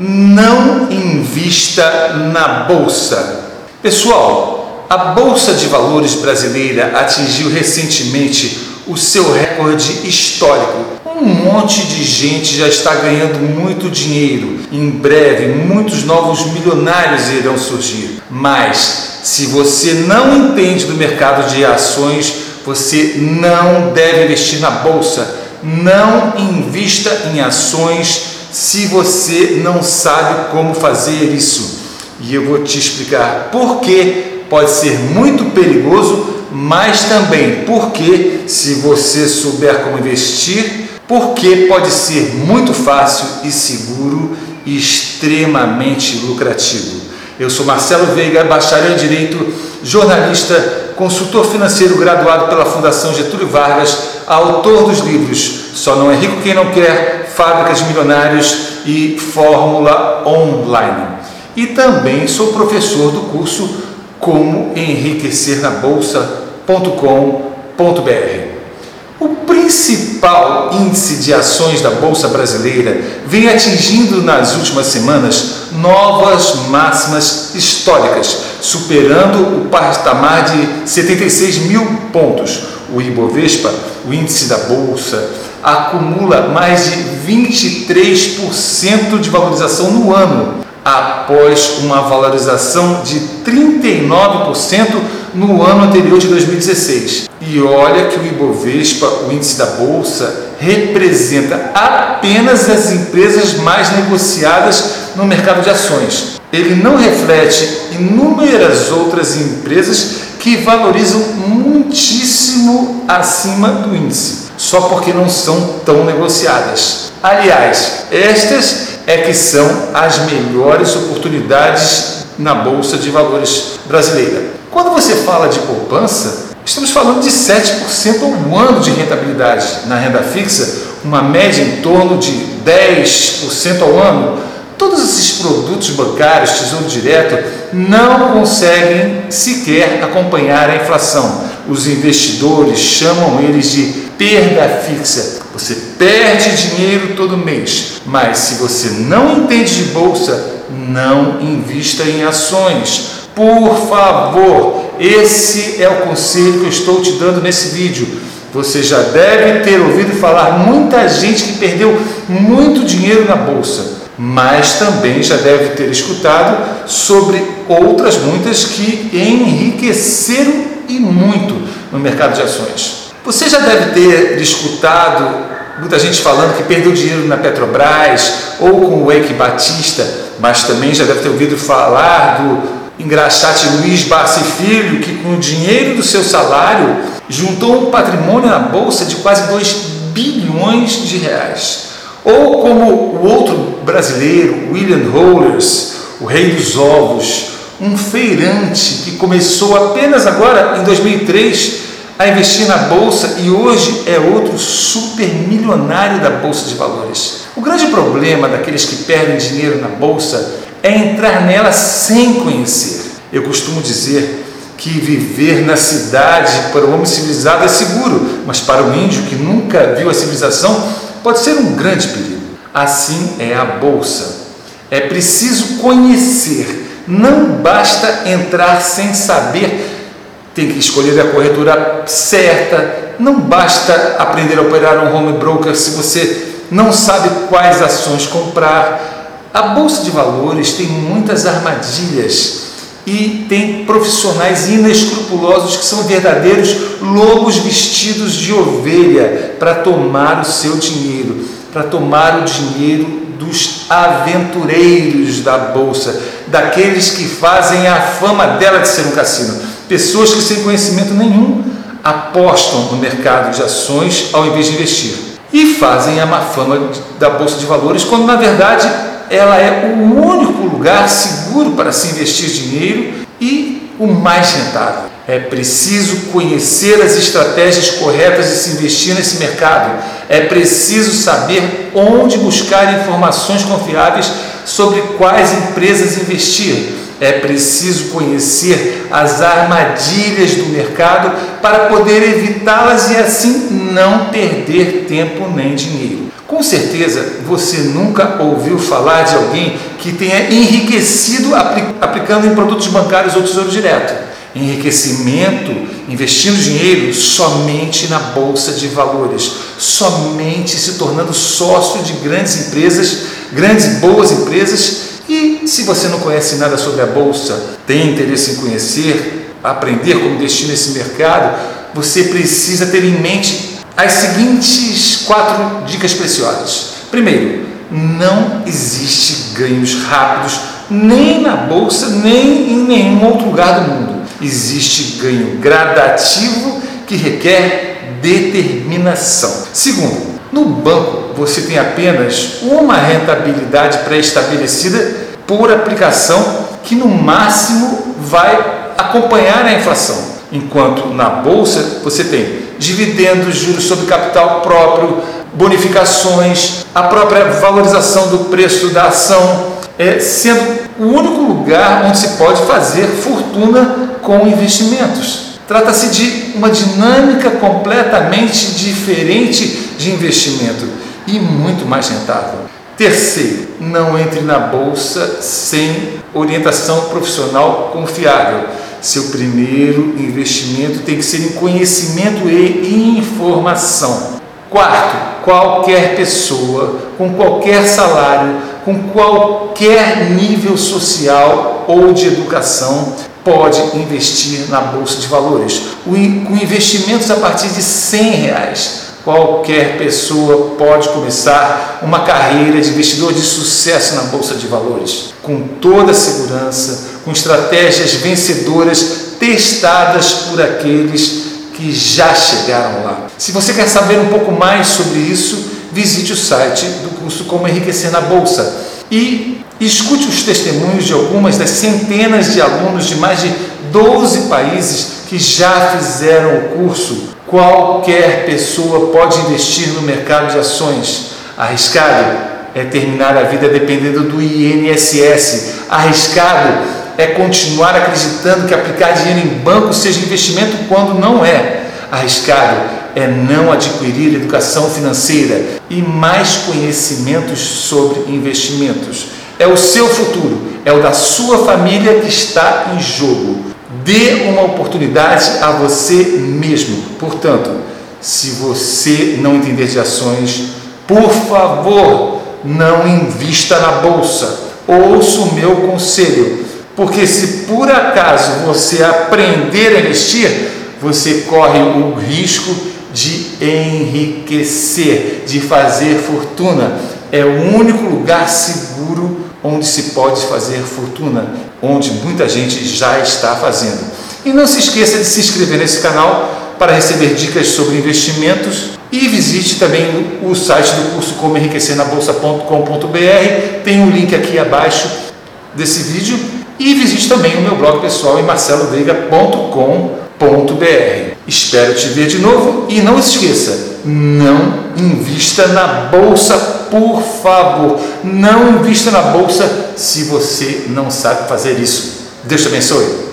Não invista na bolsa. Pessoal, a Bolsa de Valores brasileira atingiu recentemente o seu recorde histórico. Um monte de gente já está ganhando muito dinheiro. Em breve, muitos novos milionários irão surgir. Mas, se você não entende do mercado de ações, você não deve investir na bolsa. Não invista em ações se você não sabe como fazer isso. E eu vou te explicar por que pode ser muito perigoso mas também porque, se você souber como investir, porque pode ser muito fácil e seguro e extremamente lucrativo. Eu sou Marcelo Veiga, bacharel em Direito, jornalista, consultor financeiro graduado pela Fundação Getúlio Vargas, autor dos livros Só Não É Rico Quem Não Quer, Fábricas de Milionários e Fórmula Online. E também sou professor do curso Como Enriquecer na Bolsa bolsa.com.br. O principal índice de ações da Bolsa Brasileira vem atingindo nas últimas semanas novas máximas históricas, superando o patamar de 76 mil pontos. O Ibovespa, o índice da Bolsa, acumula mais de 23% de valorização no ano, após uma valorização de 39% no ano anterior de 2016. E olha que o Ibovespa, o índice da bolsa, representa apenas as empresas mais negociadas no mercado de ações. Ele não reflete inúmeras outras empresas que valorizam muitíssimo acima do índice, só porque não são tão negociadas. Aliás, estas é que são as melhores oportunidades na bolsa de valores brasileira. Quando você fala de poupança, estamos falando de 7% ao ano de rentabilidade na renda fixa, uma média em torno de 10% ao ano. Todos esses produtos bancários, tesouro direto, não conseguem sequer acompanhar a inflação. Os investidores chamam eles de perda fixa. Você perde dinheiro todo mês, mas se você não entende de bolsa, não invista em ações por favor, esse é o conselho que eu estou te dando nesse vídeo. Você já deve ter ouvido falar muita gente que perdeu muito dinheiro na bolsa, mas também já deve ter escutado sobre outras muitas que enriqueceram e muito no mercado de ações. Você já deve ter escutado muita gente falando que perdeu dinheiro na Petrobras ou com o Eike Batista, mas também já deve ter ouvido falar do engraxate Luiz Barsi Filho, que com o dinheiro do seu salário juntou um patrimônio na bolsa de quase 2 bilhões de reais. Ou como o outro brasileiro, William Rollers, o rei dos ovos, um feirante que começou apenas agora em 2003 a investir na bolsa e hoje é outro super milionário da bolsa de valores. O grande problema daqueles que perdem dinheiro na bolsa é entrar nela sem conhecer. Eu costumo dizer que viver na cidade para o homem civilizado é seguro, mas para o índio que nunca viu a civilização pode ser um grande perigo. Assim é a bolsa. É preciso conhecer, não basta entrar sem saber. Tem que escolher a corretora certa, não basta aprender a operar um home broker se você não sabe quais ações comprar a bolsa de valores tem muitas armadilhas e tem profissionais inescrupulosos que são verdadeiros lobos vestidos de ovelha para tomar o seu dinheiro, para tomar o dinheiro dos aventureiros da bolsa, daqueles que fazem a fama dela de ser um cassino, pessoas que sem conhecimento nenhum apostam no mercado de ações ao invés de investir e fazem a má fama da bolsa de valores quando na verdade ela é o único lugar seguro para se investir dinheiro e o mais rentável. É preciso conhecer as estratégias corretas de se investir nesse mercado. É preciso saber onde buscar informações confiáveis sobre quais empresas investir. É preciso conhecer as armadilhas do mercado para poder evitá-las e assim não perder tempo nem dinheiro. Com certeza você nunca ouviu falar de alguém que tenha enriquecido aplicando em produtos bancários ou tesouro direto. Enriquecimento, investindo dinheiro somente na bolsa de valores, somente se tornando sócio de grandes empresas, grandes boas empresas. E se você não conhece nada sobre a bolsa, tem interesse em conhecer, aprender como investir nesse mercado, você precisa ter em mente as seguintes quatro dicas preciosas. Primeiro, não existe ganhos rápidos nem na bolsa, nem em nenhum outro lugar do mundo. Existe ganho gradativo que requer determinação. Segundo, no banco você tem apenas uma rentabilidade pré-estabelecida por aplicação que no máximo vai acompanhar a inflação. Enquanto na bolsa você tem dividendos, juros sobre capital próprio, bonificações, a própria valorização do preço da ação, é, sendo o único lugar onde se pode fazer fortuna com investimentos. Trata-se de uma dinâmica completamente diferente de investimento e muito mais rentável. Terceiro, não entre na bolsa sem orientação profissional confiável. Seu primeiro investimento tem que ser em conhecimento e informação. Quarto, qualquer pessoa, com qualquer salário, com qualquer nível social ou de educação, pode investir na bolsa de valores. Com investimentos a partir de 100 reais, qualquer pessoa pode começar uma carreira de investidor de sucesso na bolsa de valores, com toda a segurança, com estratégias vencedoras testadas por aqueles que já chegaram lá. Se você quer saber um pouco mais sobre isso, visite o site do curso Como Enriquecer na Bolsa e escute os testemunhos de algumas das centenas de alunos de mais de 12 países que já fizeram o curso. Qualquer pessoa pode investir no mercado de ações. Arriscado é terminar a vida dependendo do INSS. Arriscado é continuar acreditando que aplicar dinheiro em banco seja investimento quando não é. Arriscado é não adquirir educação financeira e mais conhecimentos sobre investimentos. É o seu futuro, é o da sua família que está em jogo. Dê uma oportunidade a você mesmo. Portanto, se você não entender de ações, por favor, não invista na bolsa. Ouça o meu conselho porque se por acaso você aprender a investir, você corre o risco de enriquecer, de fazer fortuna. É o único lugar seguro onde se pode fazer fortuna, onde muita gente já está fazendo. E não se esqueça de se inscrever nesse canal para receber dicas sobre investimentos e visite também o site do curso Como Enriquecer na Bolsa.com.br. Tem um link aqui abaixo desse vídeo e visite também o meu blog pessoal em marceloveiga.com.br. Espero te ver de novo e não esqueça, não invista na bolsa, por favor. Não invista na bolsa se você não sabe fazer isso. Deus te abençoe.